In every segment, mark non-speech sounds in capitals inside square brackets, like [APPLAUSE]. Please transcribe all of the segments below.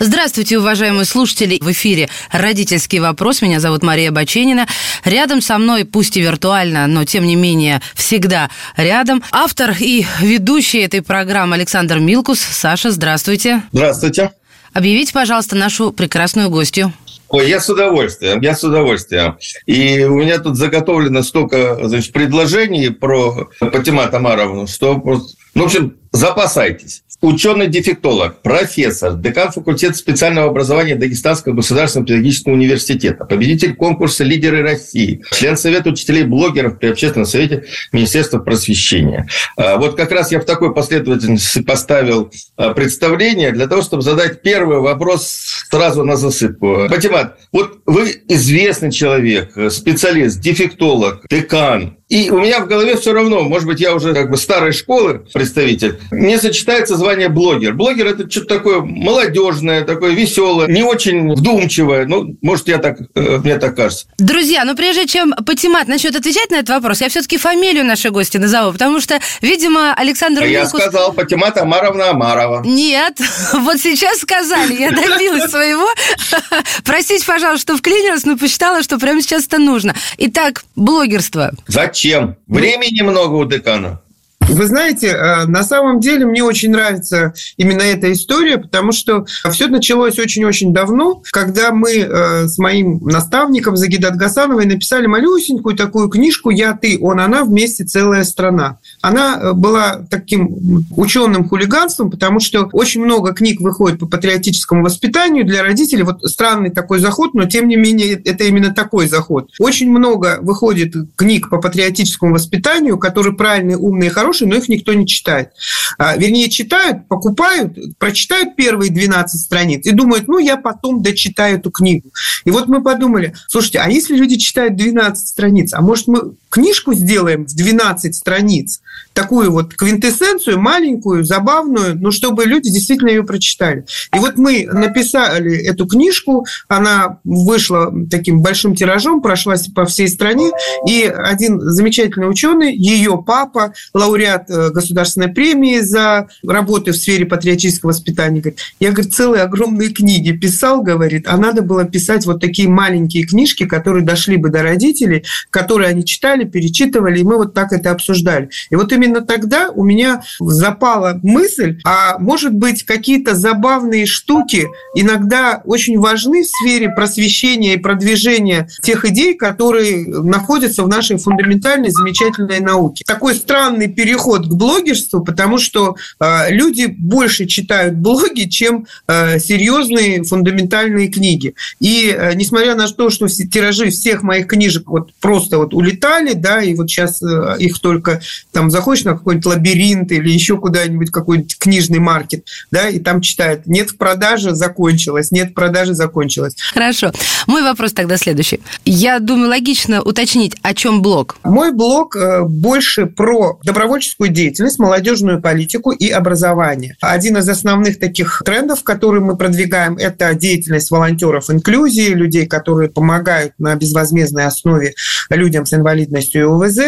Здравствуйте, уважаемые слушатели. В эфире «Родительский вопрос». Меня зовут Мария Баченина. Рядом со мной, пусть и виртуально, но тем не менее всегда рядом, автор и ведущий этой программы Александр Милкус. Саша, здравствуйте. Здравствуйте. Объявите, пожалуйста, нашу прекрасную гостью. Ой, я с удовольствием, я с удовольствием. И у меня тут заготовлено столько значит, предложений про Патима Тамаровну, что, ну, в общем, запасайтесь ученый-дефектолог, профессор, декан факультета специального образования Дагестанского государственного педагогического университета, победитель конкурса «Лидеры России», член Совета учителей-блогеров при Общественном совете Министерства просвещения. А, вот как раз я в такой последовательности поставил а, представление для того, чтобы задать первый вопрос сразу на засыпку. Патимат, вот вы известный человек, специалист, дефектолог, декан, и у меня в голове все равно, может быть, я уже как бы старой школы представитель, не сочетается звание блогер. Блогер – это что-то такое молодежное, такое веселое, не очень вдумчивое. Ну, может, я так, э, мне так кажется. Друзья, ну прежде чем Патимат начнет отвечать на этот вопрос, я все-таки фамилию нашей гости назову, потому что, видимо, Александр а Я сказал Патимат Амаровна Амарова. Нет, [LAUGHS] вот сейчас сказали, я добилась своего. [LAUGHS] Простите, пожалуйста, что вклинилась, но посчитала, что прямо сейчас это нужно. Итак, блогерство. Зачем? Зачем? Времени много у декана. Вы знаете, э, на самом деле мне очень нравится именно эта история, потому что все началось очень-очень давно, когда мы э, с моим наставником Загидат Гасановой написали малюсенькую такую книжку «Я, ты, он, она, вместе целая страна». Она э, была таким ученым хулиганством, потому что очень много книг выходит по патриотическому воспитанию для родителей. Вот странный такой заход, но тем не менее это именно такой заход. Очень много выходит книг по патриотическому воспитанию, которые правильные, умные, хорошие, хорошие, но их никто не читает. А, вернее, читают, покупают, прочитают первые 12 страниц и думают, ну, я потом дочитаю эту книгу. И вот мы подумали, слушайте, а если люди читают 12 страниц, а может мы книжку сделаем в 12 страниц, такую вот квинтэссенцию, маленькую, забавную, но чтобы люди действительно ее прочитали. И вот мы написали эту книжку, она вышла таким большим тиражом, прошлась по всей стране, и один замечательный ученый, ее папа, лауреат э, государственной премии за работы в сфере патриотического воспитания, говорит, я, говорит, целые огромные книги писал, говорит, а надо было писать вот такие маленькие книжки, которые дошли бы до родителей, которые они читали, перечитывали, и мы вот так это обсуждали. И вот именно тогда у меня запала мысль, а может быть какие-то забавные штуки иногда очень важны в сфере просвещения и продвижения тех идей, которые находятся в нашей фундаментальной замечательной науке. Такой странный переход к блогерству, потому что э, люди больше читают блоги, чем э, серьезные фундаментальные книги. И э, несмотря на то, что тиражи всех моих книжек вот просто вот улетали, да, и вот сейчас э, их только там заходишь на какой-нибудь лабиринт или еще куда-нибудь какой-нибудь книжный маркет, да, и там читают, нет в продаже, закончилось, нет в продаже, закончилось. Хорошо. Мой вопрос тогда следующий. Я думаю, логично уточнить, о чем блог? Мой блог э, больше про добровольческую деятельность, молодежную политику и образование. Один из основных таких трендов, которые мы продвигаем, это деятельность волонтеров инклюзии, людей, которые помогают на безвозмездной основе людям с инвалидностью и ОВЗ.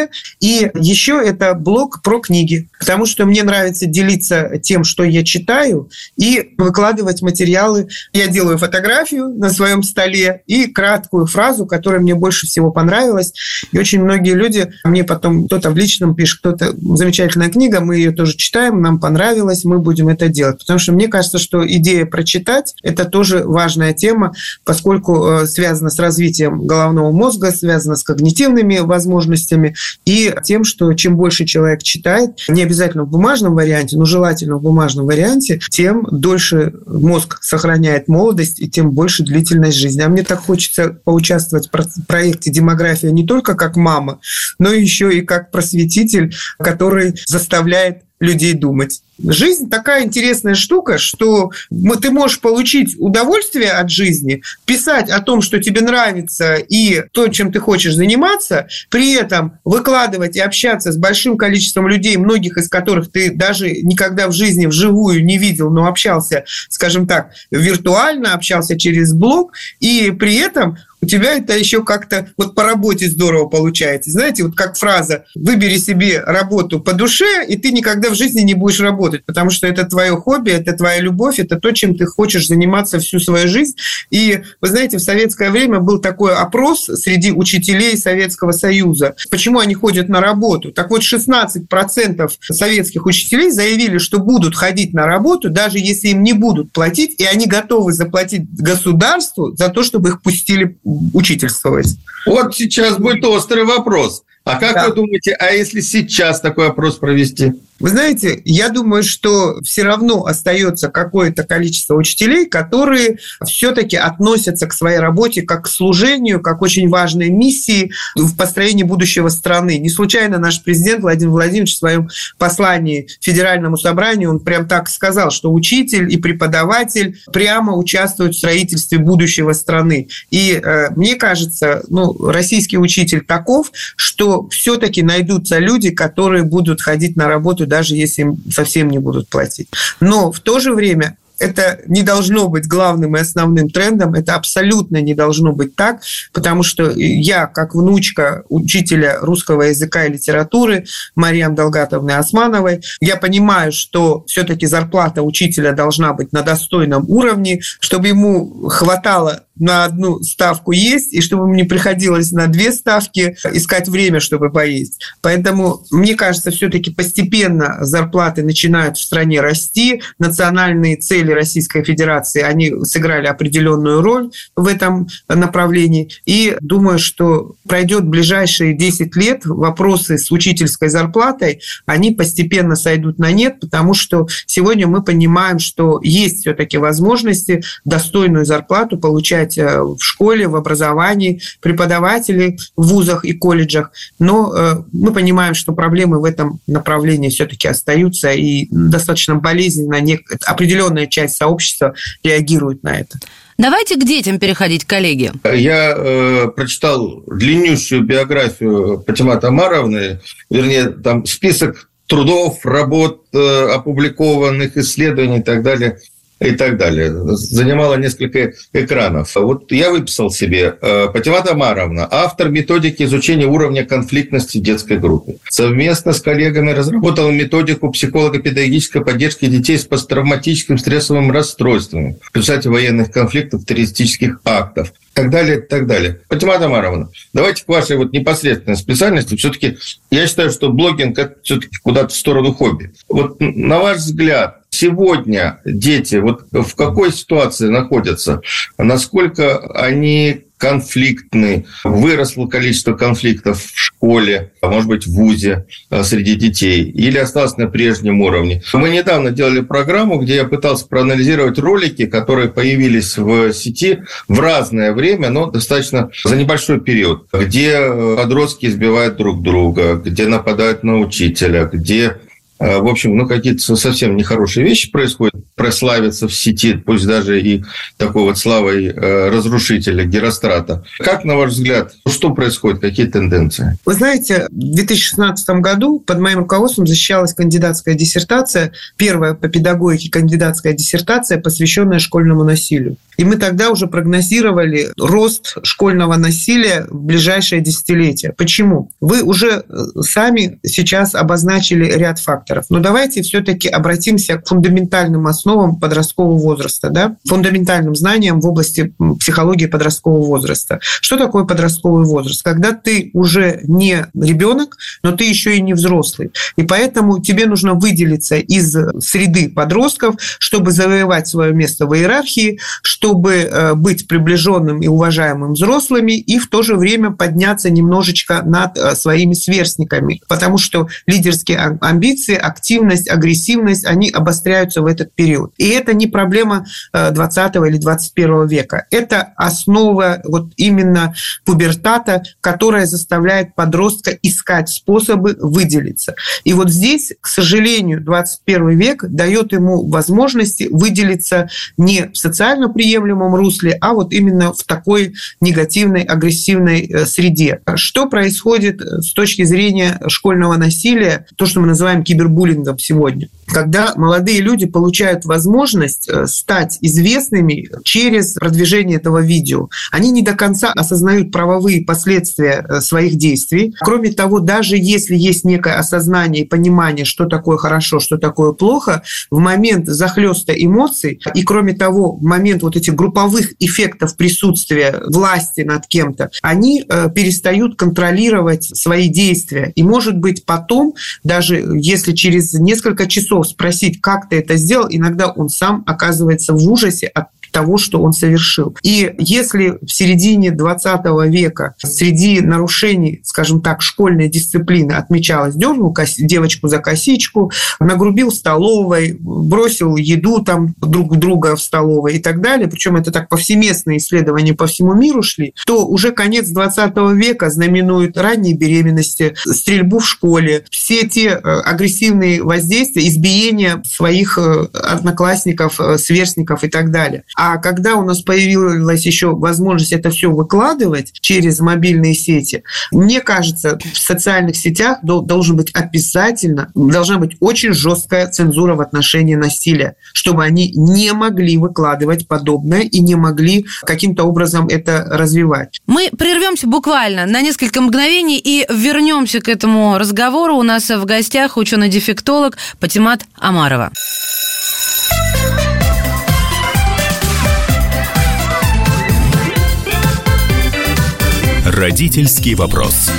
И еще это блог про книги, потому что мне нравится делиться тем, что я читаю, и выкладывать материалы. Я делаю фотографию на своем столе и краткую фразу, которая мне больше всего понравилась. И очень многие люди мне потом кто-то в личном пишет, кто-то замечательная книга, мы ее тоже читаем, нам понравилось, мы будем это делать. Потому что мне кажется, что идея прочитать – это тоже важная тема, поскольку э, связана с развитием головного мозга, связана с когнитивными возможностями и тем, что чем больше человек читает, не обязательно в бумажном варианте, но желательно в бумажном варианте, тем дольше мозг сохраняет молодость и тем больше длительность жизни. А мне так хочется поучаствовать в проекте «Демография» не только как мама, но еще и как просветитель, который заставляет людей думать. Жизнь такая интересная штука, что ты можешь получить удовольствие от жизни, писать о том, что тебе нравится и то, чем ты хочешь заниматься, при этом выкладывать и общаться с большим количеством людей, многих из которых ты даже никогда в жизни вживую не видел, но общался, скажем так, виртуально, общался через блог, и при этом у тебя это еще как-то вот по работе здорово получается. Знаете, вот как фраза «выбери себе работу по душе, и ты никогда в жизни не будешь работать, потому что это твое хобби, это твоя любовь, это то, чем ты хочешь заниматься всю свою жизнь». И, вы знаете, в советское время был такой опрос среди учителей Советского Союза. Почему они ходят на работу? Так вот, 16% советских учителей заявили, что будут ходить на работу, даже если им не будут платить, и они готовы заплатить государству за то, чтобы их пустили учительствовать. Вот сейчас будет острый вопрос. А как да. вы думаете, а если сейчас такой опрос провести? Вы знаете, я думаю, что все равно остается какое-то количество учителей, которые все-таки относятся к своей работе как к служению, как очень важной миссии в построении будущего страны. Не случайно наш президент Владимир Владимирович в своем послании Федеральному собранию, он прям так сказал, что учитель и преподаватель прямо участвуют в строительстве будущего страны. И э, мне кажется, ну, российский учитель таков, что все-таки найдутся люди, которые будут ходить на работу даже если им совсем не будут платить. Но в то же время это не должно быть главным и основным трендом, это абсолютно не должно быть так, потому что я, как внучка учителя русского языка и литературы Мариам Долгатовны Османовой, я понимаю, что все-таки зарплата учителя должна быть на достойном уровне, чтобы ему хватало на одну ставку есть, и чтобы ему не приходилось на две ставки искать время, чтобы поесть. Поэтому, мне кажется, все-таки постепенно зарплаты начинают в стране расти, национальные цели Российской Федерации, они сыграли определенную роль в этом направлении. И думаю, что пройдет ближайшие 10 лет, вопросы с учительской зарплатой, они постепенно сойдут на нет, потому что сегодня мы понимаем, что есть все-таки возможности достойную зарплату получать э, в школе, в образовании, преподаватели в вузах и колледжах. Но э, мы понимаем, что проблемы в этом направлении все-таки остаются и достаточно болезненно определенная часть сообщества реагирует на это. Давайте к детям переходить, коллеги. Я э, прочитал длиннющую биографию Патимата Амаровны, вернее, там список трудов, работ, э, опубликованных исследований и так далее – и так далее. Занимала несколько экранов. Вот я выписал себе э, Патимата Маровна, автор методики изучения уровня конфликтности детской группе. Совместно с коллегами разработала методику психолого-педагогической поддержки детей с посттравматическим стрессовым расстройством в результате военных конфликтов, террористических актов так далее, так далее. Фатима Тамаровна, давайте к вашей вот непосредственной специальности. Все-таки я считаю, что блогинг – это все-таки куда-то в сторону хобби. Вот на ваш взгляд, сегодня дети вот в какой ситуации находятся? Насколько они конфликтны, выросло количество конфликтов в школе, а может быть в ВУЗе а, среди детей, или осталось на прежнем уровне. Мы недавно делали программу, где я пытался проанализировать ролики, которые появились в сети в разное время, но достаточно за небольшой период, где подростки избивают друг друга, где нападают на учителя, где в общем, ну, какие-то совсем нехорошие вещи происходят, прославятся в сети, пусть даже и такой вот славой э, разрушителя Герострата. Как, на ваш взгляд, что происходит, какие тенденции? Вы знаете, в 2016 году под моим руководством защищалась кандидатская диссертация, первая по педагогике кандидатская диссертация, посвященная школьному насилию. И мы тогда уже прогнозировали рост школьного насилия в ближайшее десятилетие. Почему? Вы уже э, сами сейчас обозначили ряд факторов. Но давайте все-таки обратимся к фундаментальным основам подросткового возраста, да? фундаментальным знаниям в области психологии подросткового возраста. Что такое подростковый возраст? Когда ты уже не ребенок, но ты еще и не взрослый. И поэтому тебе нужно выделиться из среды подростков, чтобы завоевать свое место в иерархии, чтобы чтобы быть приближенным и уважаемым взрослыми, и в то же время подняться немножечко над своими сверстниками, потому что лидерские амбиции, активность, агрессивность, они обостряются в этот период. И это не проблема 20 или 21 века. Это основа вот именно пубертата, которая заставляет подростка искать способы выделиться. И вот здесь, к сожалению, 21 век дает ему возможности выделиться не в социально приемлемом русле, а вот именно в такой негативной, агрессивной э, среде. Что происходит с точки зрения школьного насилия, то, что мы называем кибербуллингом сегодня? Когда молодые люди получают возможность э, стать известными через продвижение этого видео, они не до конца осознают правовые последствия э, своих действий. Кроме того, даже если есть некое осознание и понимание, что такое хорошо, что такое плохо, в момент захлеста эмоций и, кроме того, в момент вот этих групповых эффектов присутствия власти над кем-то, они э, перестают контролировать свои действия. И, может быть, потом, даже если через несколько часов спросить, как ты это сделал, иногда он сам оказывается в ужасе от того, что он совершил. И если в середине 20 века среди нарушений, скажем так, школьной дисциплины отмечалось, дернул девочку за косичку, нагрубил в столовой, бросил еду там друг друга в столовой и так далее, причем это так повсеместные исследования по всему миру шли, то уже конец 20 века знаменует ранние беременности, стрельбу в школе, все те э, агрессивные воздействия, избиения своих э, одноклассников, э, сверстников и так далее. А когда у нас появилась еще возможность это все выкладывать через мобильные сети, мне кажется, в социальных сетях должен быть обязательно, должна быть очень жесткая цензура в отношении насилия, чтобы они не могли выкладывать подобное и не могли каким-то образом это развивать. Мы прервемся буквально на несколько мгновений и вернемся к этому разговору. У нас в гостях ученый-дефектолог Патимат Амарова. Родительский вопрос.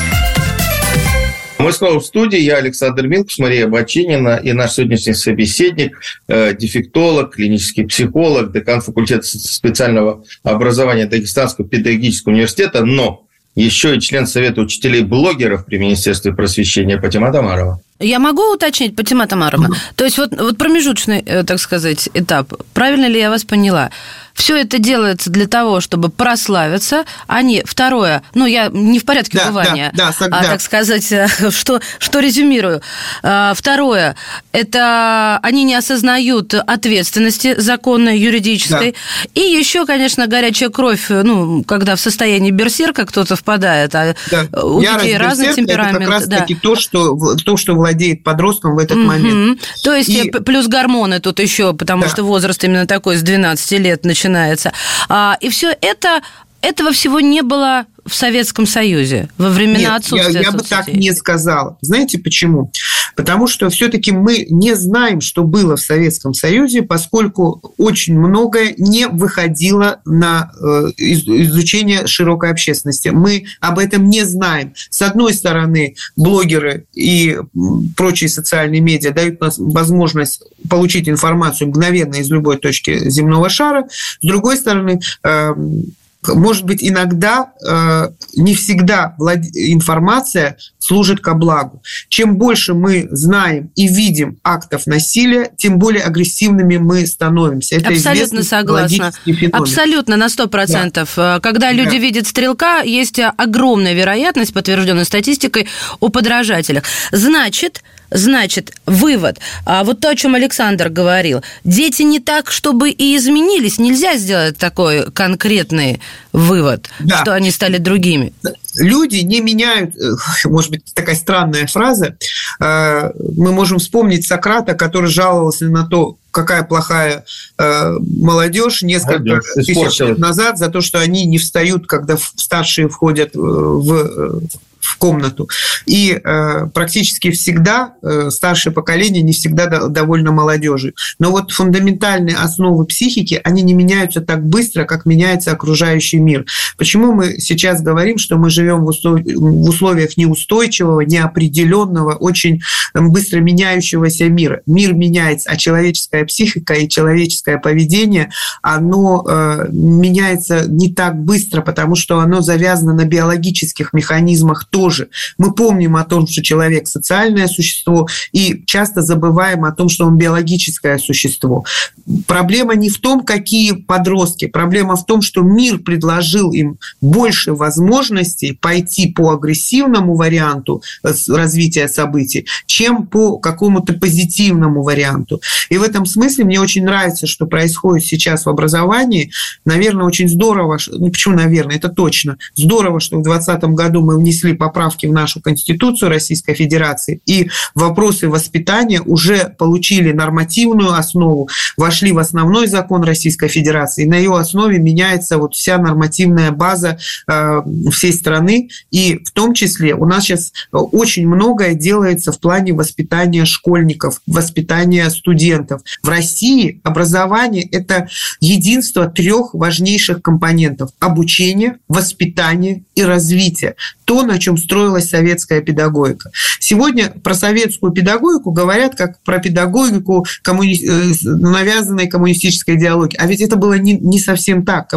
Мы снова в студии. Я Александр Милкус, Мария Бачинина и наш сегодняшний собеседник, э, дефектолог, клинический психолог, декан факультета специального образования Дагестанского педагогического университета, но еще и член Совета учителей-блогеров при Министерстве просвещения Патима Тамарова. Я могу уточнить, Патима Тамарова? То есть вот, вот промежуточный, э, так сказать, этап. Правильно ли я вас поняла? Все это делается для того, чтобы прославиться, а не второе. Ну, я не в порядке да, бывания, да, да, а, так сказать, [LAUGHS] что, что резюмирую. А, второе, это они не осознают ответственности законной, юридической. Да. И еще, конечно, горячая кровь, ну, когда в состоянии берсерка кто-то впадает, а да. у Ярость детей разный темперамент. Это как раз-таки да. то, что, то, что владеет подростком в этот угу. момент. То есть и... плюс гормоны тут еще, потому да. что возраст именно такой с 12 лет начинается. А, и все это этого всего не было в Советском Союзе во времена Нет, отсутствия я, я бы так не сказала. Знаете почему? Потому что все-таки мы не знаем, что было в Советском Союзе, поскольку очень многое не выходило на э, изучение широкой общественности. Мы об этом не знаем. С одной стороны, блогеры и прочие социальные медиа дают нам возможность получить информацию мгновенно из любой точки земного шара. С другой стороны, эм, может быть, иногда э, не всегда информация служит ко благу. Чем больше мы знаем и видим актов насилия, тем более агрессивными мы становимся. Это Абсолютно согласна. Абсолютно, на 100%. Да. Э, когда люди да. видят стрелка, есть огромная вероятность, подтвержденная статистикой, о подражателях. Значит, Значит, вывод. А вот то, о чем Александр говорил. Дети не так, чтобы и изменились. Нельзя сделать такой конкретный вывод, да. что они стали другими. Люди не меняют, э, может быть, такая странная фраза. Э, мы можем вспомнить Сократа, который жаловался на то, какая плохая э, молодежь несколько молодежь, тысяч лет назад за то, что они не встают, когда старшие входят в в комнату. И практически всегда старшее поколение не всегда довольно молодежи. Но вот фундаментальные основы психики, они не меняются так быстро, как меняется окружающий мир. Почему мы сейчас говорим, что мы живем в условиях неустойчивого, неопределенного, очень быстро меняющегося мира? Мир меняется, а человеческая психика и человеческое поведение, оно э, меняется не так быстро, потому что оно завязано на биологических механизмах тоже. Мы помним о том, что человек социальное существо, и часто забываем о том, что он биологическое существо. Проблема не в том, какие подростки, проблема в том, что мир предложил им больше возможностей пойти по агрессивному варианту э, развития событий, чем по какому-то позитивному варианту. И в этом смысле мне очень нравится, что происходит сейчас в образовании. Наверное, очень здорово, ну почему, наверное, это точно, здорово, что в 2020 году мы внесли поправки в нашу Конституцию Российской Федерации, и вопросы воспитания уже получили нормативную основу, вошли в основной закон Российской Федерации, и на ее основе меняется вот вся нормативная база э, всей страны, и в том числе у нас сейчас очень многое делается в плане воспитания школьников, воспитания студентов. В России образование – это единство трех важнейших компонентов – обучение, воспитание и развитие. То, на чем строилась советская педагогика. Сегодня про советскую педагогику говорят как про педагогику коммуни... Э, навязанной коммунистической идеологии. А ведь это было не, не совсем так.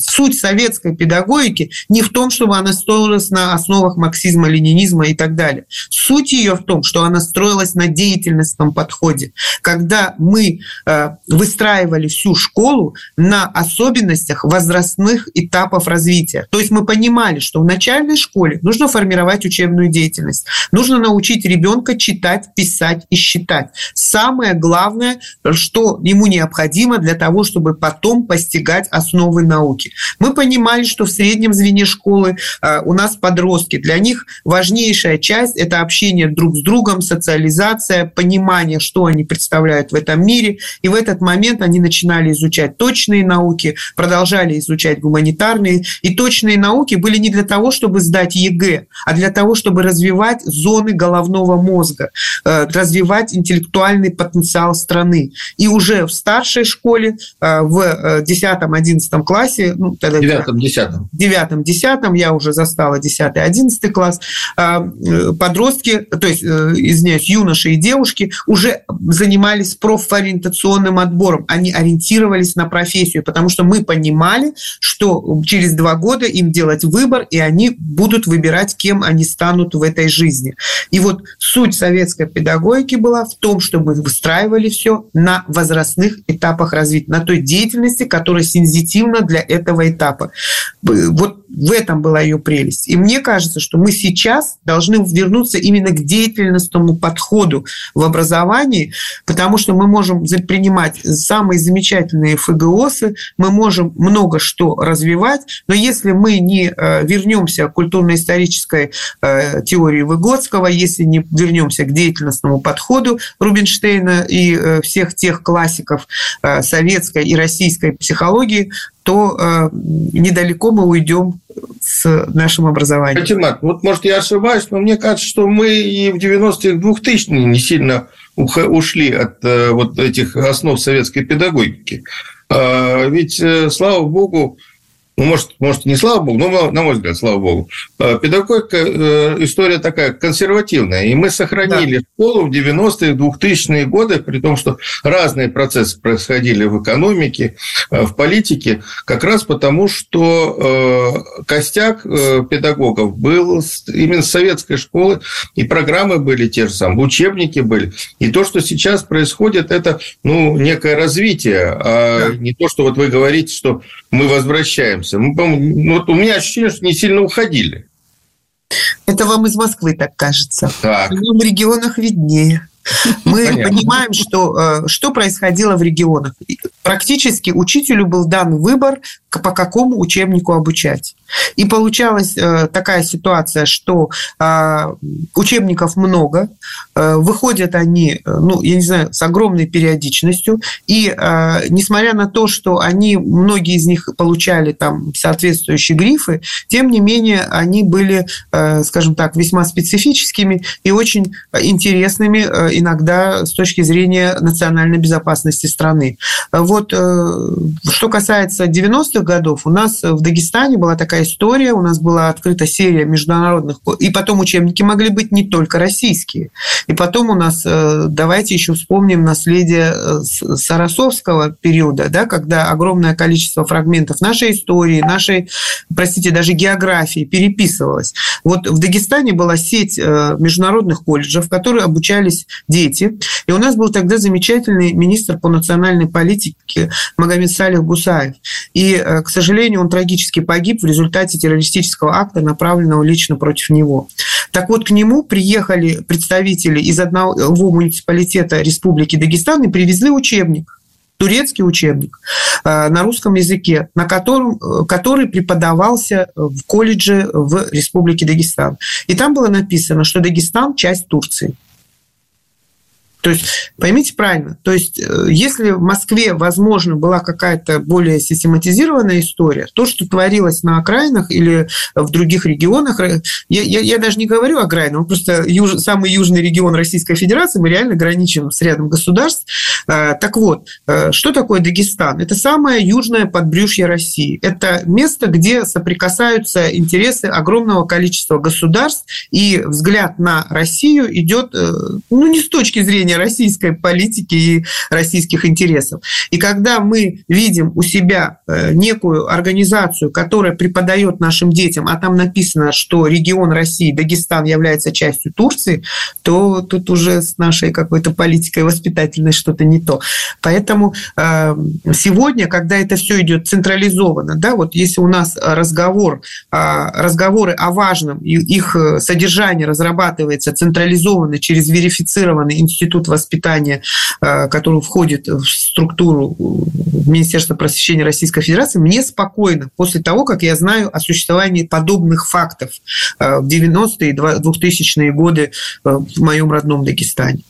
Суть советской педагогики не в том, чтобы она строилась на основах марксизма, ленинизма и так далее. Суть ее в том, что она строилась на деятельностном подходе. Когда мы э, выстраивали всю школу на особенностях возрастных этапов развития. То есть мы понимали, что в начальной школе нужно формировать учебную деятельность, нужно научить ребенка читать, писать и считать. Самое главное, что ему необходимо для того, чтобы потом постигать основы науки. Мы понимали, что в среднем звене школы э, у нас подростки. Для них важнейшая часть – это общение друг с другом, социализация, понимание, что они представляют в этом мире. И в этот момент они начинали изучать точные науки, продолжали изучать гуманитарные. И точные науки были не для того, чтобы сдать ЕГЭ, а для того, чтобы развивать зоны головного мозга, э, развивать интеллектуальный потенциал страны. И уже в старшей школе, э, в 10-11 классе, ну, тогда 9-10. 9-10 я уже застала 10-11 класс, э, подростки, то есть, извиняюсь, юноши и девушки уже занимались профориентационным отбором. Они ориентировались на профессию, потому что мы понимали, что через два года им делать выбор, и они будут выбирать, кем они станут в этой жизни. И вот суть советской педагогики была в том, что мы выстраивали все на возрастных этапах развития, на той деятельности, которая сензитивна для этого этапа. Вот в этом была ее прелесть. И мне кажется, что мы сейчас должны вернуться именно к деятельностному подходу в образовании, потому что мы можем принимать самые замечательные ФГОСы, мы можем много что развивать, но если мы не э, вернемся к культурно-исторической э, теории Выгодского, если не вернемся к деятельностному подходу Рубинштейна и э, всех тех классиков советской и российской психологии, то э, недалеко мы уйдем с нашим образованием. Фатимат, вот может я ошибаюсь, но мне кажется, что мы и в 90-х 2000-е не сильно ушли от э, вот этих основ советской педагогики. Э, ведь, э, слава богу, ну, может, может, не слава богу, но, на мой взгляд, слава богу, э, педагогика э, история такая консервативная. И мы сохранили да. школу в 90-е, 2000-е годы, при том, что разные процессы происходили в экономике, э, в политике, как раз потому, что костяк педагогов был именно с советской школы, и программы были те же самые, учебники были. И то, что сейчас происходит, это ну, некое развитие, а да. не то, что вот вы говорите, что мы возвращаемся. Мы, ну, вот у меня ощущение, что не сильно уходили. Это вам из Москвы так кажется. Так. В регионах виднее. Мы Понятно. понимаем, что, э, что происходило в регионах. практически учителю был дан выбор, по какому учебнику обучать. И получалась э, такая ситуация, что э, учебников много, э, выходят они, э, ну, я не знаю, с огромной периодичностью, и э, несмотря на то, что они, многие из них получали там соответствующие грифы, тем не менее они были, скажем так, весьма специфическими и очень интересными иногда с точки зрения национальной безопасности страны. Вот что касается 90-х годов, у нас в Дагестане была такая история, у нас была открыта серия международных, и потом учебники могли быть не только российские. И потом у нас, э, давайте еще вспомним наследие э, Сарасовского периода, да, когда огромное количество фрагментов нашей истории, нашей, простите, даже географии переписывалось. Вот в Дагестане была сеть э, международных колледжей, в которых обучались дети. И у нас был тогда замечательный министр по национальной политике Магомед Салих Гусаев. И, к сожалению, он трагически погиб в результате результате террористического акта, направленного лично против него. Так вот, к нему приехали представители из одного муниципалитета Республики Дагестан и привезли учебник турецкий учебник э, на русском языке, на котором, э, который преподавался в колледже в Республике Дагестан. И там было написано, что Дагестан – часть Турции. То есть, поймите правильно, то есть, э, если в Москве, возможно, была какая-то более систематизированная история, то, что творилось на окраинах или в других регионах, э, я, я, я даже не говорю о окраинах, просто юж, самый южный регион Российской Федерации, мы реально граничим с рядом государств. Э, так вот, что такое Дагестан? Это самое южное подбрюшье России. Это место, где соприкасаются интересы огромного количества государств, и взгляд на Россию идет, ну, не с точки зрения российской политики и российских интересов. И когда мы видим у себя э, некую организацию, которая преподает нашим детям, а там написано, что регион России, Дагестан является частью Турции, то тут уже с нашей какой-то политикой воспитательной что-то не то. Поэтому э, сегодня, когда это все идет централизованно, да, вот если у нас разговор, а, разговоры о важном, их содержание разрабатывается централизованно через верифицированный институт воспитания, э, который входит в структуру Министерства просвещения Российской Федерации, мне спокойно после того, как я знаю о существовании подобных фактов э, в 90-е и 2000-е годы э, в моем родном Дагестане.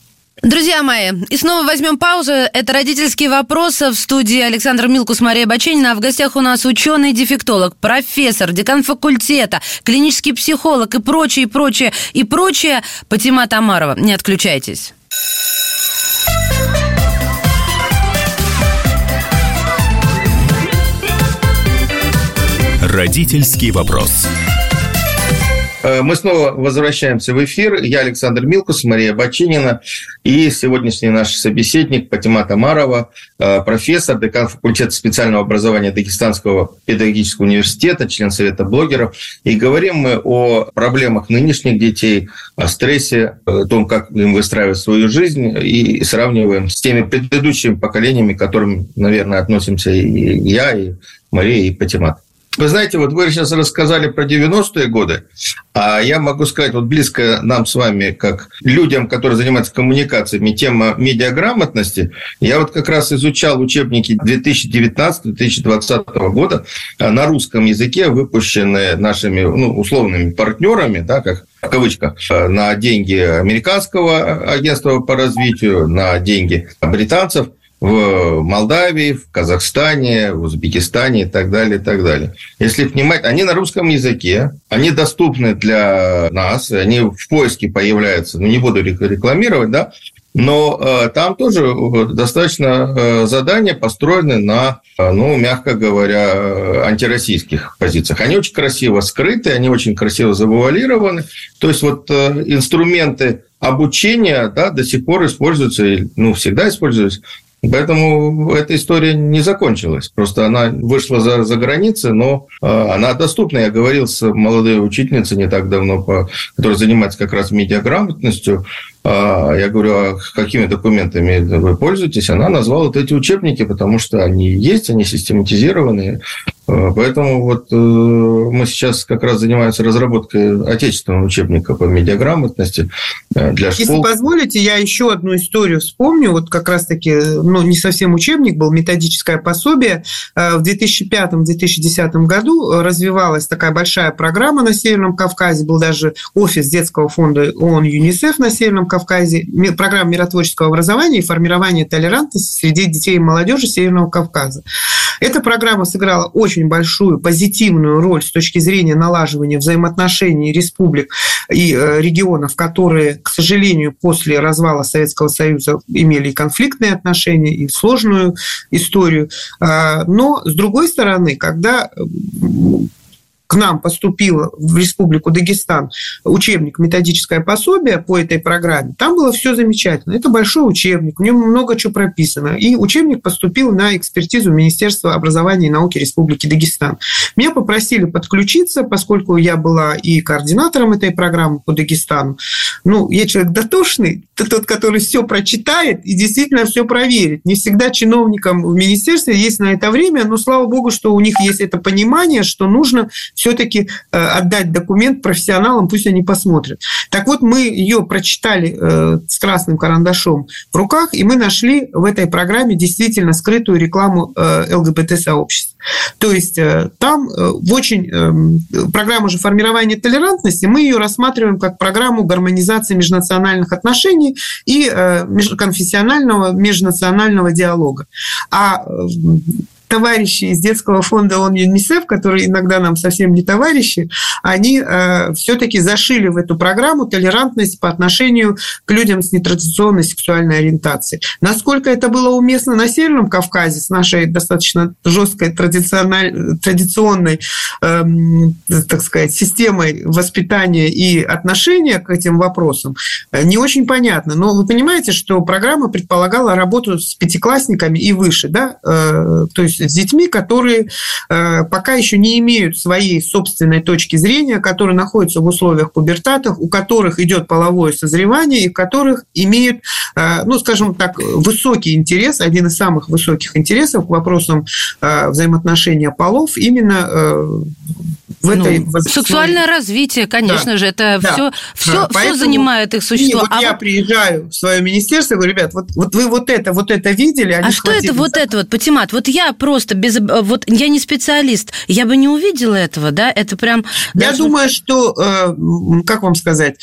Друзья мои, и снова возьмем паузу. Это родительские вопросы в студии Александр Милкус, Мария Баченина. А в гостях у нас ученый-дефектолог, профессор, декан факультета, клинический психолог и прочее, и прочее, и прочее. Патима Тамарова. Не отключайтесь. Родительский вопрос. Э, мы снова возвращаемся в эфир. Я Александр Милкус, Мария Бачинина и сегодняшний наш собеседник Патима Тамарова, э, профессор, декан факультета специального образования Дагестанского педагогического университета, член Совета блогеров. И говорим мы о проблемах нынешних детей, о стрессе, о том, как им выстраивать свою жизнь, и сравниваем с теми предыдущими поколениями, к которым, наверное, относимся и я, и Мария, и Патимат. Вы знаете, вот вы сейчас рассказали про 90-е годы, а я могу сказать, вот близко нам с вами, как людям, которые занимаются коммуникациями, тема медиаграмотности, я вот как раз изучал учебники 2019-2020 года на русском языке, выпущенные нашими ну, условными партнерами, да, как в кавычках, на деньги американского агентства по развитию, на деньги британцев в Молдавии, в Казахстане, в Узбекистане и так далее, и так далее. Если внимать, они на русском языке, они доступны для нас, они в поиске появляются, ну, не буду рекламировать, да, но э, там тоже э, достаточно э, задания построены на, э, ну, мягко говоря, антироссийских позициях. Они очень красиво скрыты, они очень красиво завуалированы. То есть вот э, инструменты обучения да, до сих пор используются, ну, всегда используются Поэтому эта история не закончилась. Просто она вышла за, за границы, но э, она доступна. Я говорил с молодой учительницей не так давно, по, которая занимается как раз медиаграмотностью. Э, я говорю, а какими документами вы пользуетесь? Она назвала вот эти учебники, потому что они есть, они систематизированные. Э, поэтому вот э, мы сейчас как раз занимаемся разработкой отечественного учебника по медиаграмотности э, для школ. Если позволите, я еще одну историю вспомню. Вот как раз-таки, ну, не совсем учебник был, методическое пособие. В 2005-2010 году развивалась такая большая программа на Северном Кавказе. Был даже офис детского фонда ООН ЮНИСЕФ на Северном Кавказе. Программа миротворческого образования и формирования толерантности среди детей и молодежи Северного Кавказа. Эта программа сыграла очень большую позитивную роль с точки зрения налаживания взаимоотношений республик и э, регионов, которые, к сожалению, после развала Советского Союза имели и конфликтные отношения, и сложную историю. А, но, с другой стороны, когда к нам поступил в Республику Дагестан учебник «Методическое пособие» по этой программе, там было все замечательно. Это большой учебник, в нем много чего прописано. И учебник поступил на экспертизу Министерства образования и науки Республики Дагестан. Меня попросили подключиться, поскольку я была и координатором этой программы по Дагестану. Ну, я человек дотошный, тот, который все прочитает и действительно все проверит. Не всегда чиновникам в министерстве есть на это время, но слава богу, что у них есть это понимание, что нужно все-таки э, отдать документ профессионалам, пусть они посмотрят. Так вот, мы ее прочитали э, с красным карандашом в руках, и мы нашли в этой программе действительно скрытую рекламу э, ЛГБТ-сообщества. То есть там в очень... Эм, программа же формирования толерантности, мы ее рассматриваем как программу гармонизации межнациональных отношений и межконфессионального, межнационального диалога. А товарищи из детского фонда ООН ЮНИСЕФ, которые иногда нам совсем не товарищи, они э, все-таки зашили в эту программу толерантность по отношению к людям с нетрадиционной сексуальной ориентацией. Насколько это было уместно на Северном Кавказе с нашей достаточно жесткой традиционной, э, так сказать, системой воспитания и отношения к этим вопросам, э, не очень понятно. Но вы понимаете, что программа предполагала работу с пятиклассниками и выше, да, э, то есть с детьми, которые э, пока еще не имеют своей собственной точки зрения, которые находятся в условиях пубертатов, у которых идет половое созревание и которых имеют, э, ну, скажем так, высокий интерес, один из самых высоких интересов к вопросам э, взаимоотношения полов именно в этой ну, сексуальное развитие, конечно да, же, это да, все, все, да. все занимает их существо. вот а я вот... приезжаю в свое министерство и говорю, ребят, вот, вот вы вот это, вот это видели, а что это вот это вот, Патимат? Вот я просто без... Вот я не специалист, я бы не увидела этого, да? Это прям... Я даже... думаю, что, э, как вам сказать,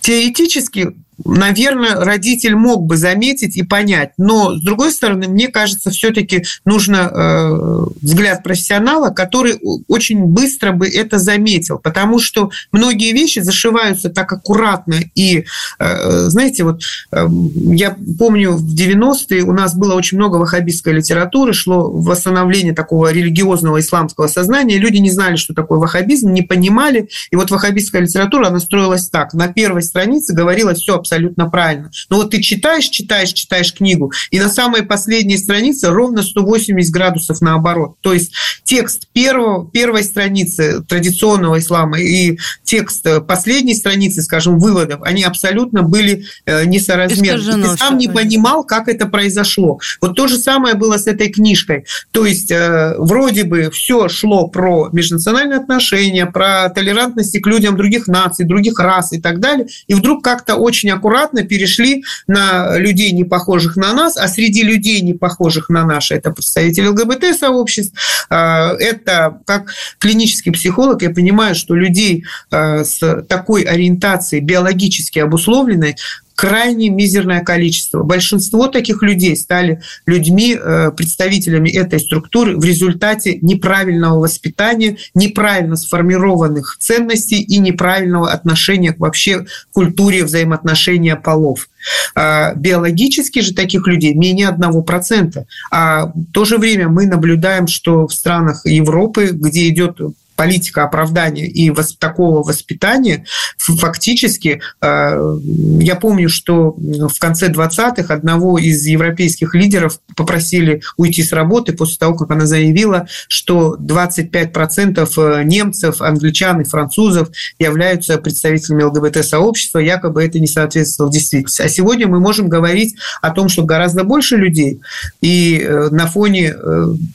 теоретически наверное, родитель мог бы заметить и понять. Но, с другой стороны, мне кажется, все-таки нужно э, взгляд профессионала, который очень быстро бы это заметил, потому что многие вещи зашиваются так аккуратно. И, э, знаете, вот э, я помню, в 90-е у нас было очень много ваххабистской литературы, шло восстановление такого религиозного исламского сознания. Люди не знали, что такое ваххабизм, не понимали. И вот ваххабистская литература, она строилась так. На первой странице говорилось все абсолютно правильно. Но вот ты читаешь, читаешь, читаешь книгу, и на самой последней странице ровно 180 градусов наоборот. То есть текст первого, первой страницы традиционного ислама и текст э, последней страницы, скажем, выводов, они абсолютно были э, несоразмерны. Ты сам не понимал, как это произошло. Вот то же самое было с этой книжкой. То есть э, вроде бы все шло про межнациональные отношения, про толерантность к людям других наций, других рас и так далее, и вдруг как-то очень аккуратно перешли на людей, не похожих на нас, а среди людей, не похожих на наши, это представители ЛГБТ-сообществ, а, это как клинический психолог, я понимаю, что людей а, с такой ориентацией биологически обусловленной крайне мизерное количество. Большинство таких людей стали людьми, э, представителями этой структуры в результате неправильного воспитания, неправильно сформированных ценностей и неправильного отношения к вообще культуре взаимоотношения полов. А биологически же таких людей менее 1%. А в то же время мы наблюдаем, что в странах Европы, где идет политика оправдания и вос, такого воспитания фактически, э, я помню, что в конце 20-х одного из европейских лидеров попросили уйти с работы после того, как она заявила, что 25% э, немцев, англичан и французов являются представителями ЛГБТ-сообщества, якобы это не соответствовало действительности. А сегодня мы можем говорить о том, что гораздо больше людей, и э, на фоне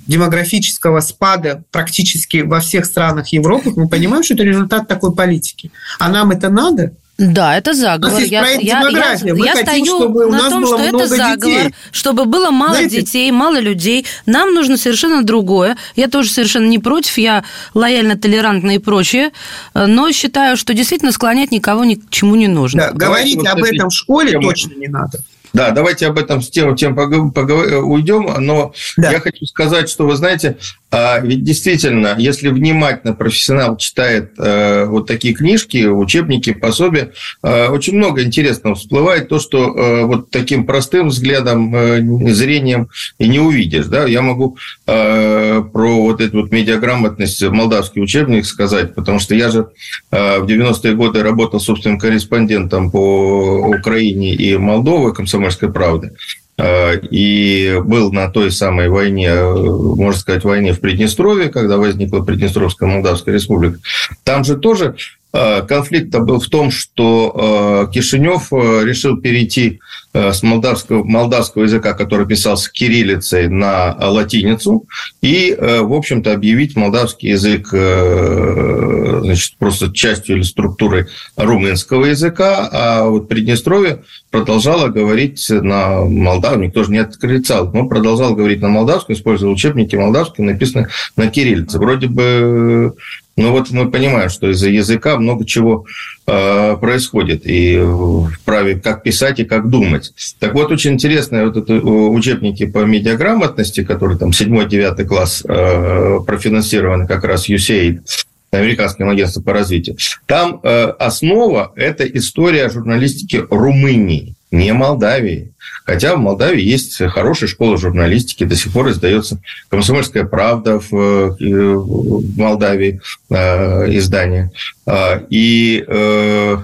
демографического спада практически во всех странах Европы, мы понимаем, что это результат такой политики. А нам это надо? Да, это заговор. Я, я, я, я хотим, стою на том, что это заговор, детей. чтобы было мало Знаете? детей, мало людей. Нам нужно совершенно другое. Я тоже совершенно не против, я лояльно, толерантна и прочее, но считаю, что действительно склонять никого ни к чему не нужно. Да, говорить об этом в школе точно не надо. Да, давайте об этом с тем, тем уйдем, но да. я хочу сказать, что, вы знаете, а ведь действительно, если внимательно профессионал читает э, вот такие книжки, учебники, пособия, э, очень много интересного всплывает то, что э, вот таким простым взглядом, э, зрением и не увидишь. Да? Я могу э, про вот эту вот медиаграмотность молдавский учебник сказать, потому что я же э, в 90-е годы работал собственным корреспондентом по Украине и Молдове, комсомольской правды. Э, и был на той самой войне, э, можно сказать, войне в Приднестровье, когда возникла Приднестровская Молдавская республика. Там же тоже э, конфликт был в том, что Кишинев решил перейти с молдавского, молдавского языка, который писался кириллицей, на латиницу, и, в общем-то, объявить молдавский язык значит, просто частью или структурой румынского языка, а вот Приднестровье продолжала говорить на молдавском, никто же не отрицал, но продолжал говорить на молдавском, использовал учебники молдавские, написанные на кириллице. Вроде бы ну вот мы понимаем, что из-за языка много чего э, происходит и в праве как писать и как думать. Так вот, очень интересные вот это учебники по медиаграмотности, которые там 7-9 класс э, профинансированы как раз USAID, Американским агентством по развитию. Там э, основа – это история журналистики Румынии, не Молдавии. Хотя в Молдавии есть хорошая школа журналистики, до сих пор издается «Комсомольская правда» в, э, в Молдавии, э, издание. Э, и э,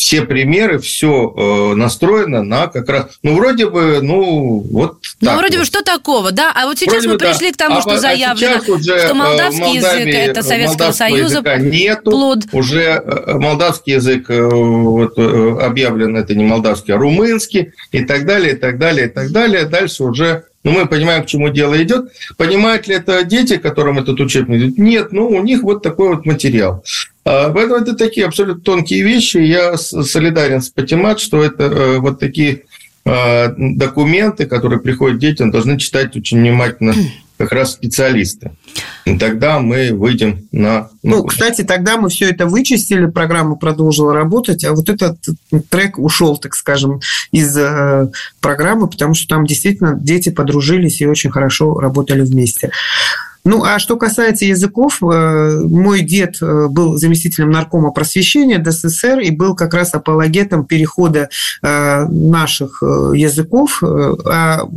все примеры, все э, настроено на как раз, ну, вроде бы, ну, вот Ну, вроде вот. бы, что такого, да? А вот сейчас вроде мы пришли да. к тому, а, что а заявлено, уже что молдавский язык – это Советского Союза нету, плод. Уже э, молдавский язык э, вот, объявлен, это не молдавский, а румынский, и так далее, и так далее, и так далее. Дальше уже ну, мы понимаем, к чему дело идет. Понимают ли это дети, которым этот учебник идет? Нет, ну, у них вот такой вот материал. А, поэтому это такие абсолютно тонкие вещи. Я солидарен с Патимат, что это э, вот такие а, документы, которые приходят детям, должны читать очень внимательно [CLEARS THROAT] как раз специалисты. И тогда мы выйдем на... Ну, кстати, тогда мы все это вычистили, программа продолжила работать, а вот этот трек ушел, так скажем, из э, программы, потому что там действительно дети подружились и очень хорошо работали вместе. Ну, а что касается языков, э, мой дед э, был заместителем наркома просвещения ДССР и был как раз апологетом перехода наших языков, а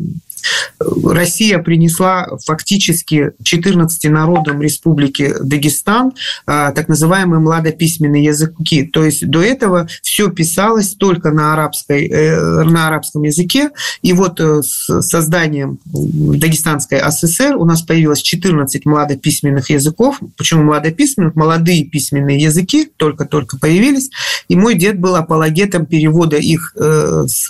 Россия принесла фактически 14 народам Республики Дагестан а, так называемые младописьменные языки. То есть до этого все писалось только на, арабской, э, на арабском языке. И вот э, с созданием Дагестанской ССР у нас появилось 14 младописьменных языков. Почему младописьменных? Молодые письменные языки только-только появились. И мой дед был апологетом перевода их э, с,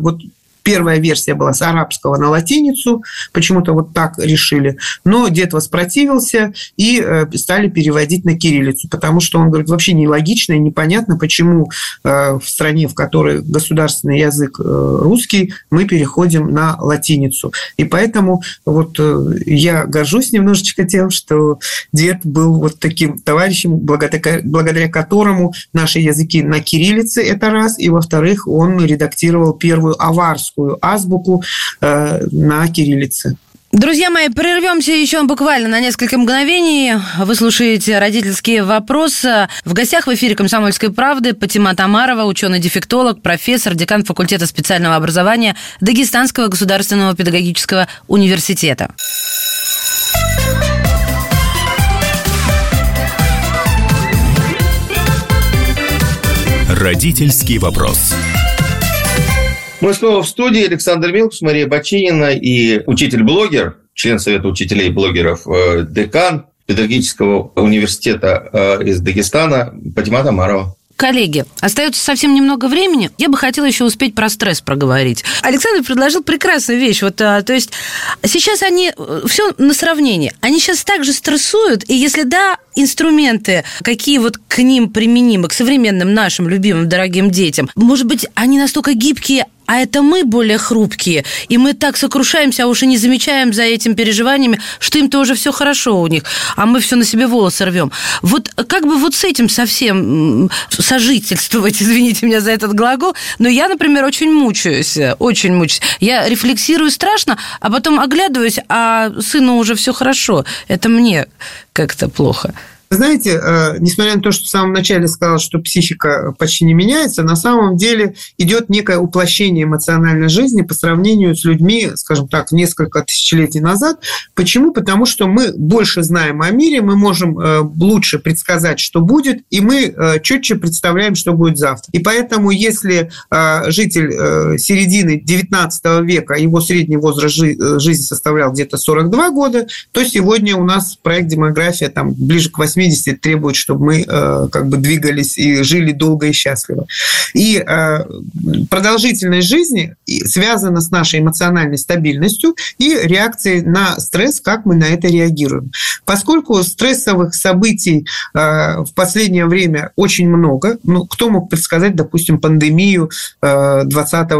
вот Первая версия была с арабского на латиницу, почему-то вот так решили. Но дед воспротивился и э, стали переводить на кириллицу, потому что он говорит, вообще нелогично и непонятно, почему э, в стране, в которой государственный язык э, русский, мы переходим на латиницу. И поэтому вот я горжусь немножечко тем, что дед был вот таким товарищем, благодаря, которому наши языки на кириллице, это раз, и во-вторых, он редактировал первую аварскую греческую азбуку э, на кириллице. Друзья мои, прервемся еще буквально на несколько мгновений. Вы слушаете «Родительские вопросы». В гостях в эфире «Комсомольской правды» Патима Тамарова, ученый-дефектолог, профессор, декан факультета специального образования Дагестанского государственного педагогического университета. «Родительский вопрос» Мы снова в студии. Александр Милкус, Мария Бочинина и учитель-блогер, член Совета учителей и блогеров, э, декан педагогического университета э, из Дагестана Патима Тамарова. Коллеги, остается совсем немного времени. Я бы хотела еще успеть про стресс проговорить. Александр предложил прекрасную вещь. Вот, а, то есть сейчас они э, все на сравнении. Они сейчас также стрессуют, и если да, инструменты, какие вот к ним применимы, к современным нашим любимым дорогим детям, может быть, они настолько гибкие, а это мы более хрупкие, и мы так сокрушаемся, а уж и не замечаем за этим переживаниями, что им тоже все хорошо у них, а мы все на себе волосы рвем. Вот как бы вот с этим совсем сожительствовать, [LAUGHS] извините меня за этот глагол, но я, например, очень мучаюсь, очень мучаюсь. Я рефлексирую страшно, а потом оглядываюсь, а сыну уже все хорошо. Это мне как-то плохо. Знаете, э, несмотря на то, что в самом начале сказал, что психика почти не меняется, на самом деле идет некое уплощение эмоциональной жизни по сравнению с людьми, скажем так, несколько тысячелетий назад. Почему? Потому что мы больше знаем о мире, мы можем э, лучше предсказать, что будет, и мы э, четче представляем, что будет завтра. И поэтому, если житель середины 19 века, его средний возраст жизни составлял где-то 42 года, то сегодня у нас проект «Демография» там ближе к 80 80 требует, чтобы мы э, как бы двигались и жили долго и счастливо. И э, продолжительность жизни связана с нашей эмоциональной стабильностью и реакцией на стресс, как мы на это реагируем. Поскольку стрессовых событий э, в последнее время очень много, ну, кто мог предсказать, допустим, пандемию 2020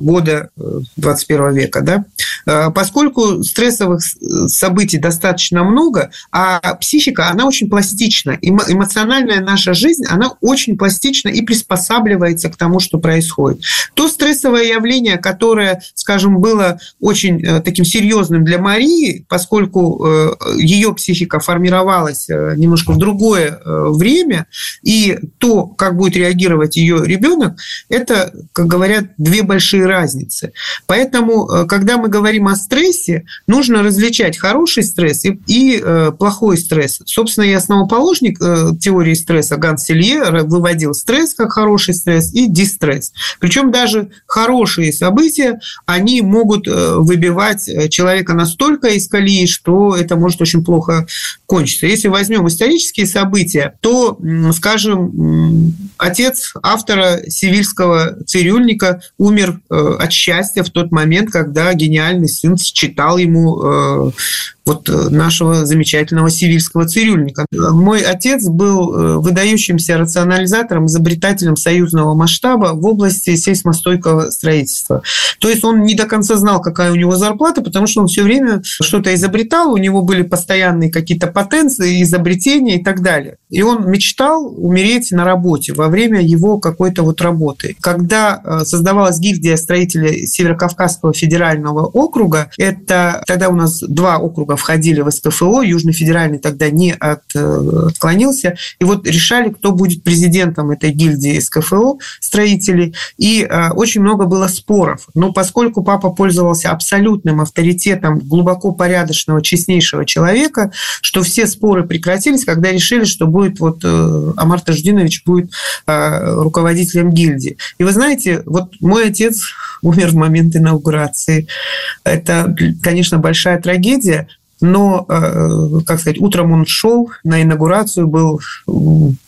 года 21 века, да? Поскольку стрессовых событий достаточно много, а психика, она очень пластична. Эмоциональная наша жизнь, она очень пластична и приспосабливается к тому, что происходит. То стрессовое явление, которое, скажем, было очень э, таким серьезным для Марии, поскольку э, ее психика формировалась э, немножко в другое время, и то, как будет реагировать ее ребенок, это, как говорят, две большие разницы. Поэтому, когда мы говорим о стрессе, нужно различать хороший стресс и, плохой стресс. Собственно, я основоположник э, теории стресса Ганс Селье выводил стресс как хороший стресс и дистресс. Причем даже хорошие события, они могут э, выбивать э, человека настолько из колеи, что это может очень плохо кончиться. Если возьмем исторические события, то, скажем, отец автора сивильского цирюльника умер от счастья в тот момент, когда гениальный сын читал ему вот э, нашего замечательного сивильского цирюльника. Мой отец был э, выдающимся рационализатором, изобретателем союзного масштаба в области сейсмостойкого строительства. То есть он не до конца знал, какая у него зарплата, потому что он все время что-то изобретал, у него были постоянные какие-то потенции, изобретения и так далее. И он мечтал умереть на работе во время его какой-то вот работы. Когда э, создавалась гильдия строителей Северокавказского федерального округа, это тогда у нас два округа округа входили в СКФО, Южный федеральный тогда не от, э, отклонился, и вот решали, кто будет президентом этой гильдии СКФО строителей, и э, очень много было споров. Но поскольку папа пользовался абсолютным авторитетом глубоко порядочного, честнейшего человека, что все споры прекратились, когда решили, что будет вот э, Амар Таждинович будет руководителем гильдии. И вы знаете, вот мой отец умер в момент инаугурации. Это, конечно, большая трагедия, но, э, как сказать, утром он шел на инаугурацию, был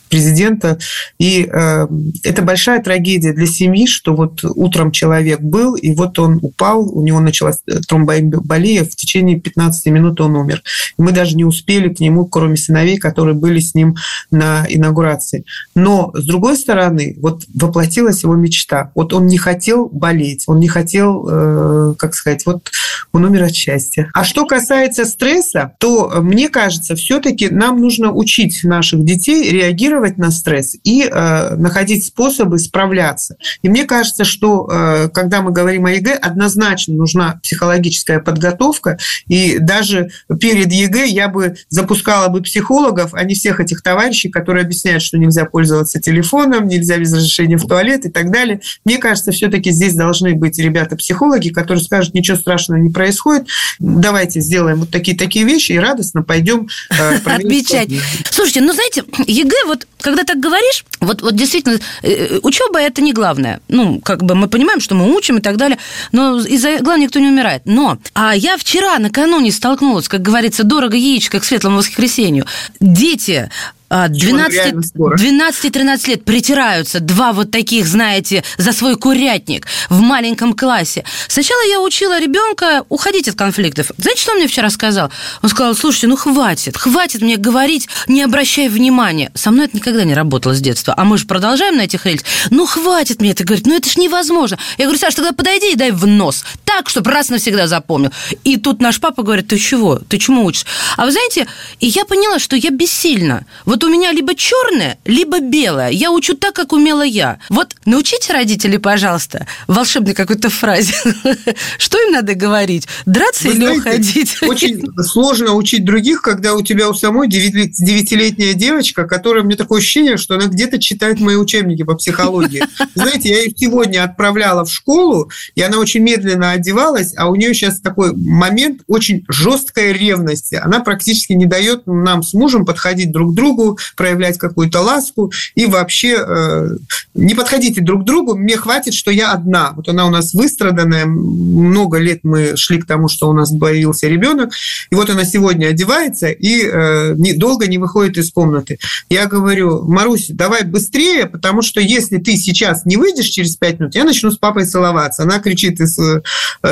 президента. И э, это большая трагедия для семьи, что вот утром человек был, и вот он упал, у него началась тромбоэмболия, в течение 15 минут он умер. Мы даже не успели к нему, кроме сыновей, которые были с ним на инаугурации. Но, с другой стороны, вот воплотилась его мечта. Вот он не хотел болеть, он не хотел, э, как сказать, вот он умер от счастья. А что касается стресса, то, мне кажется, все-таки нам нужно учить наших детей реагировать реагировать на стресс и э, находить способы справляться. И мне кажется, что э, когда мы говорим о ЕГЭ, однозначно нужна психологическая подготовка. И даже перед ЕГЭ я бы запускала бы психологов, а не всех этих товарищей, которые объясняют, что нельзя пользоваться телефоном, нельзя без разрешения в туалет и так далее. Мне кажется, все-таки здесь должны быть ребята-психологи, которые скажут, ничего страшного не происходит, давайте сделаем вот такие-такие вещи и радостно пойдем э, [LAUGHS] Отмечать. Слушайте, ну знаете, ЕГЭ вот когда так говоришь, вот, вот действительно, э, учеба это не главное. Ну, как бы мы понимаем, что мы учим и так далее, но из-за главного никто не умирает. Но, а я вчера накануне столкнулась, как говорится, дорого яичко к светлому воскресенью. Дети 12-13 лет притираются два вот таких, знаете, за свой курятник в маленьком классе. Сначала я учила ребенка уходить от конфликтов. Знаете, что он мне вчера сказал? Он сказал, слушайте, ну хватит, хватит мне говорить, не обращай внимания. Со мной это никогда не работало с детства, а мы же продолжаем на этих рельсах. Ну хватит мне это говорить, ну это ж невозможно. Я говорю, Саш, тогда подойди и дай в нос. Так, чтобы раз навсегда запомнил. И тут наш папа говорит, ты чего? Ты чему учишься? А вы знаете, и я поняла, что я бессильна. Вот у меня либо черное, либо белое. Я учу так, как умела я. Вот научите родителей, пожалуйста, волшебной какой-то фразе. [LAUGHS] Что им надо говорить? Драться или уходить? Очень сложно учить других, когда у тебя у самой девятилетняя девочка, которая, мне такое ощущение, что она где-то читает мои учебники по психологии. Знаете, я ее сегодня отправляла в школу, и она очень медленно одевалась, а у нее сейчас такой момент очень жесткой ревности. Она практически не дает нам с мужем подходить друг к другу, проявлять какую-то ласку и вообще э, не подходите друг к другу, мне хватит, что я одна. Вот она у нас выстраданная, много лет мы шли к тому, что у нас появился ребенок, и вот она сегодня одевается и э, не, долго не выходит из комнаты. Я говорю, Марусь, давай быстрее, потому что если ты сейчас не выйдешь через пять минут, я начну с папой целоваться. Она кричит из э,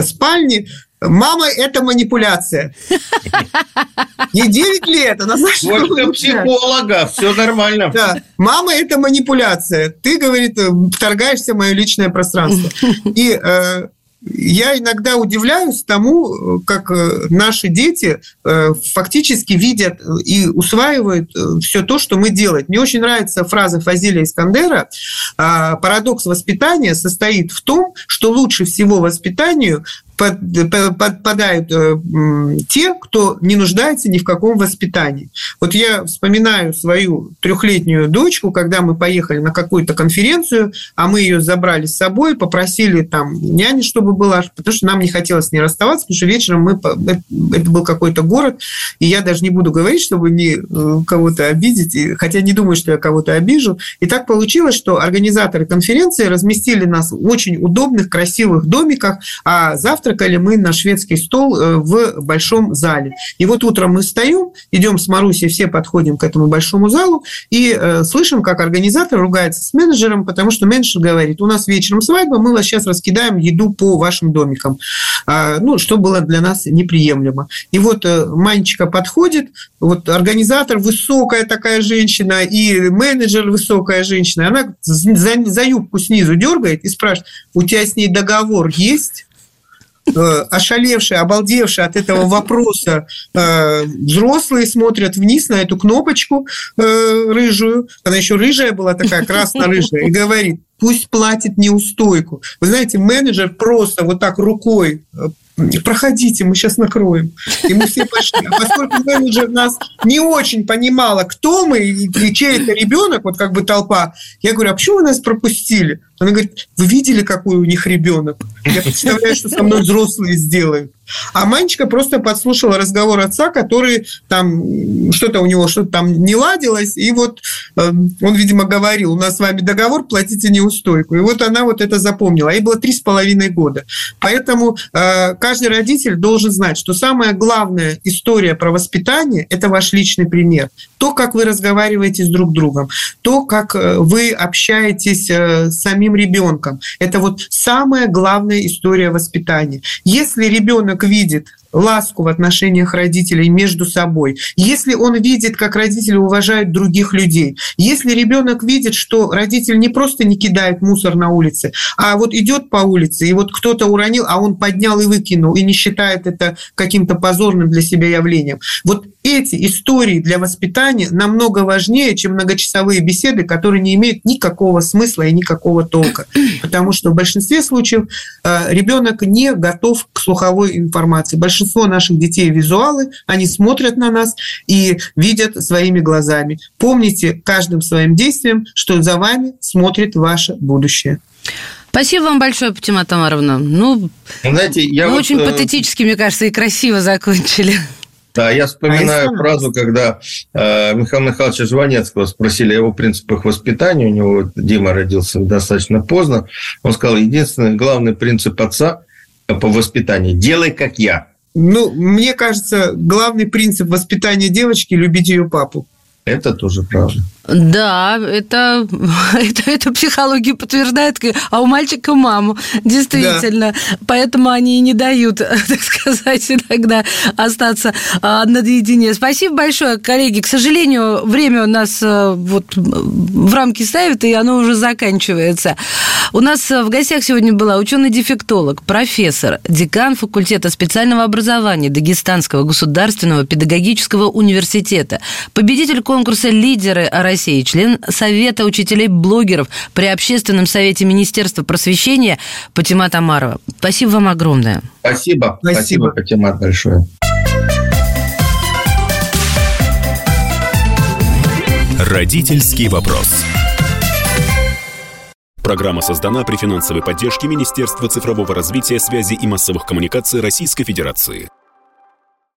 спальни, Мама – это манипуляция. [LAUGHS] Не 9 лет, она знает, что Вот психолога, все нормально. Да. Мама – это манипуляция. Ты, говорит, вторгаешься в мое личное пространство. [LAUGHS] И э, я иногда удивляюсь тому, как э, наши дети э, фактически видят и усваивают э, все то, что мы делаем. Мне очень нравится фраза Фазилия Искандера. «А, Парадокс воспитания состоит в том, что лучше всего воспитанию подпадают э, те, кто не нуждается ни в каком воспитании. Вот я вспоминаю свою трехлетнюю дочку, когда мы поехали на какую-то конференцию, а мы ее забрали с собой, попросили там няни, чтобы была, потому что нам не хотелось с ней расставаться, потому что вечером мы, это был какой-то город, и я даже не буду говорить, чтобы не э, кого-то обидеть, хотя не думаю, что я кого-то обижу. И так получилось, что организаторы конференции разместили нас в очень удобных, красивых домиках, а завтра завтракали мы на шведский стол э, в большом зале. И вот утром мы встаем, идем с Марусей, все подходим к этому большому залу и э, слышим, как организатор ругается с менеджером, потому что менеджер говорит, у нас вечером свадьба, мы сейчас раскидаем еду по вашим домикам. А, ну, что было для нас неприемлемо. И вот э, Манечка подходит, вот организатор высокая такая женщина и менеджер высокая женщина, она за, за юбку снизу дергает и спрашивает, у тебя с ней договор есть? Э, ошалевшие, обалдевшие от этого вопроса э, взрослые смотрят вниз на эту кнопочку э, рыжую, она еще рыжая была такая, красно-рыжая, и говорит, пусть платит неустойку. Вы знаете, менеджер просто вот так рукой проходите, мы сейчас накроем. И мы все пошли. А поскольку менеджер нас не очень понимала, кто мы и чей это ребенок, вот как бы толпа, я говорю, а почему вы нас пропустили? Она говорит, вы видели, какой у них ребенок? Я представляю, что со мной взрослые сделают. А Манечка просто подслушала разговор отца, который там что-то у него что-то там не ладилось, и вот э, он, видимо, говорил, у нас с вами договор, платите неустойку. И вот она вот это запомнила. Ей было три с половиной года. Поэтому э, каждый родитель должен знать, что самая главная история про воспитание – это ваш личный пример. То, как вы разговариваете с друг другом, то, как э, вы общаетесь э, с своим ребенком. Это вот самая главная история воспитания. Если ребенок видит ласку в отношениях родителей между собой, если он видит, как родители уважают других людей, если ребенок видит, что родитель не просто не кидает мусор на улице, а вот идет по улице, и вот кто-то уронил, а он поднял и выкинул, и не считает это каким-то позорным для себя явлением. Вот эти истории для воспитания намного важнее, чем многочасовые беседы, которые не имеют никакого смысла и никакого толка. Потому что в большинстве случаев э, ребенок не готов к слуховой информации. Большинство наших детей визуалы, они смотрят на нас и видят своими глазами. Помните каждым своим действием, что за вами смотрит ваше будущее. Спасибо вам большое, Патима Тамаровна. Ну, Знаете, я мы вот, очень э... патетически, мне кажется, и красиво закончили. Да, я вспоминаю а фразу, когда э, Михаила Михайловича Жванецкого спросили о его принципах воспитания. У него Дима родился достаточно поздно. Он сказал, единственный главный принцип отца по воспитанию – делай, как я. Ну, мне кажется, главный принцип воспитания девочки – любить ее папу. Это тоже правда. Да, это, [LAUGHS] это, это психология подтверждает, а у мальчика маму, действительно. Да. Поэтому они и не дают, [LAUGHS] так сказать, иногда остаться а, наедине. Спасибо большое, коллеги. К сожалению, время у нас а, вот в рамки ставит, и оно уже заканчивается. У нас в гостях сегодня была ученый-дефектолог, профессор, декан факультета специального образования Дагестанского государственного педагогического университета, победитель конкурса «Лидеры России, член Совета учителей-блогеров при Общественном совете Министерства просвещения Патимат Амарова. Спасибо вам огромное. Спасибо. Спасибо, Спасибо Патимат, большое. Родительский вопрос. Программа создана при финансовой поддержке Министерства цифрового развития, связи и массовых коммуникаций Российской Федерации.